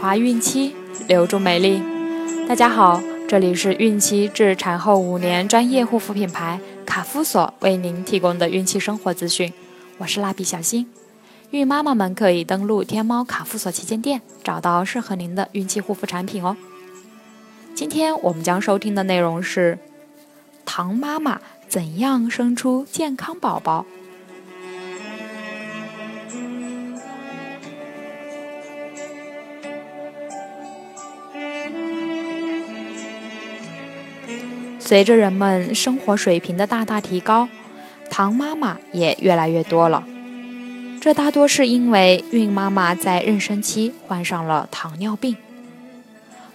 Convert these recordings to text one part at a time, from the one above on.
怀孕期，留住美丽。大家好，这里是孕期至产后五年专业护肤品牌卡夫索为您提供的孕期生活资讯，我是蜡笔小新。孕妈妈们可以登录天猫卡夫索旗舰店，找到适合您的孕期护肤产品哦。今天我们将收听的内容是：糖妈妈怎样生出健康宝宝？随着人们生活水平的大大提高，糖妈妈也越来越多了。这大多是因为孕妈妈在妊娠期患上了糖尿病。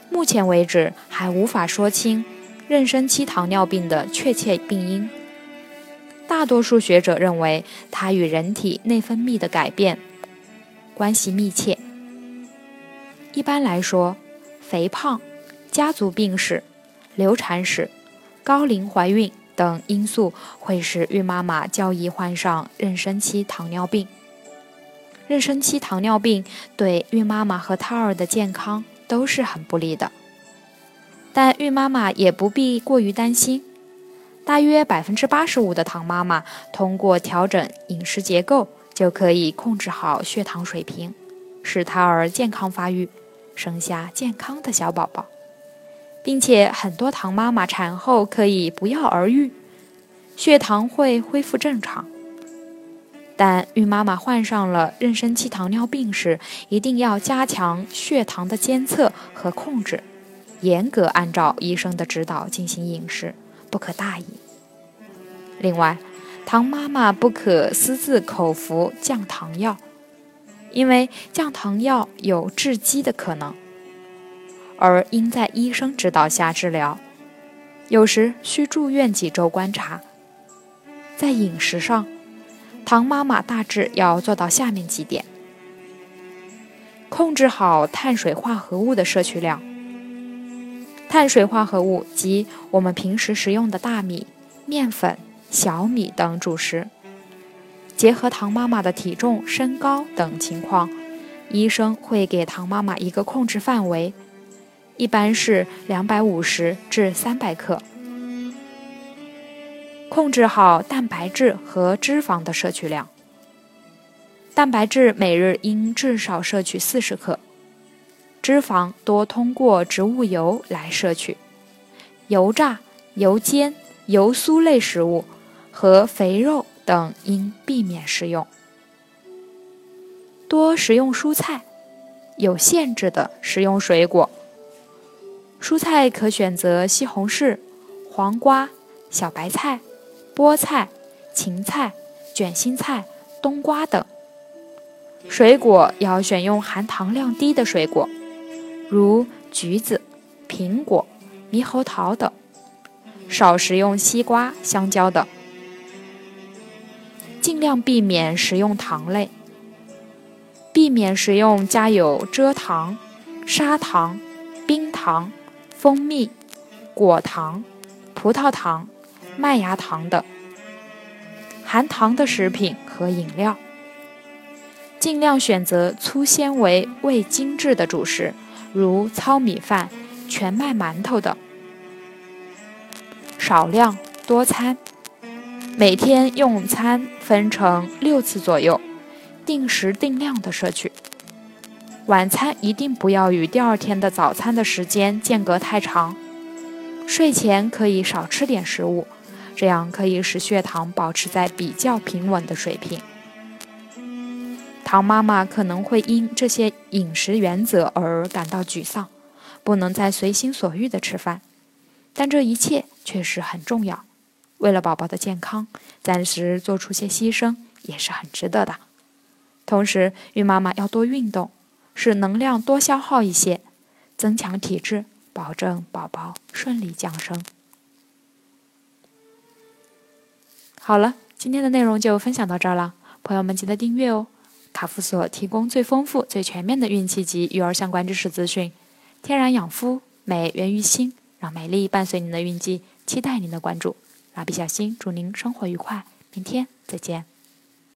目前为止还无法说清妊娠期糖尿病的确切病因。大多数学者认为它与人体内分泌的改变关系密切。一般来说，肥胖、家族病史、流产史。高龄怀孕等因素会使孕妈妈较易患上妊娠期糖尿病。妊娠期糖尿病对孕妈妈和胎儿的健康都是很不利的，但孕妈妈也不必过于担心。大约百分之八十五的糖妈妈通过调整饮食结构就可以控制好血糖水平，使胎儿健康发育，生下健康的小宝宝。并且很多糖妈妈产后可以不药而愈，血糖会恢复正常。但孕妈妈患上了妊娠期糖尿病时，一定要加强血糖的监测和控制，严格按照医生的指导进行饮食，不可大意。另外，糖妈妈不可私自口服降糖药，因为降糖药有致畸的可能。而应在医生指导下治疗，有时需住院几周观察。在饮食上，糖妈妈大致要做到下面几点：控制好碳水化合物的摄取量。碳水化合物即我们平时食用的大米、面粉、小米等主食。结合糖妈妈的体重、身高等情况，医生会给糖妈妈一个控制范围。一般是两百五十至三百克。控制好蛋白质和脂肪的摄取量。蛋白质每日应至少摄取四十克，脂肪多通过植物油来摄取，油炸、油煎、油酥类食物和肥肉等应避免食用。多食用蔬菜，有限制的食用水果。蔬菜可选择西红柿、黄瓜、小白菜、菠菜、芹菜、卷心菜、冬瓜等。水果要选用含糖量低的水果，如橘子、苹果、猕猴桃等，少食用西瓜、香蕉等。尽量避免食用糖类，避免食用加有蔗糖、砂糖、冰糖。蜂蜜、果糖、葡萄糖、麦芽糖等含糖的食品和饮料，尽量选择粗纤维、未精制的主食，如糙米饭、全麦馒头等。少量多餐，每天用餐分成六次左右，定时定量的摄取。晚餐一定不要与第二天的早餐的时间间隔太长。睡前可以少吃点食物，这样可以使血糖保持在比较平稳的水平。糖妈妈可能会因这些饮食原则而感到沮丧，不能再随心所欲地吃饭，但这一切确实很重要。为了宝宝的健康，暂时做出些牺牲也是很值得的。同时，孕妈妈要多运动。使能量多消耗一些，增强体质，保证宝宝顺利降生。好了，今天的内容就分享到这儿了，朋友们记得订阅哦。卡夫索提供最丰富、最全面的孕期及育儿相关知识资讯，天然养肤，美源于心，让美丽伴随您的孕期，期待您的关注。蜡笔小新祝您生活愉快，明天再见。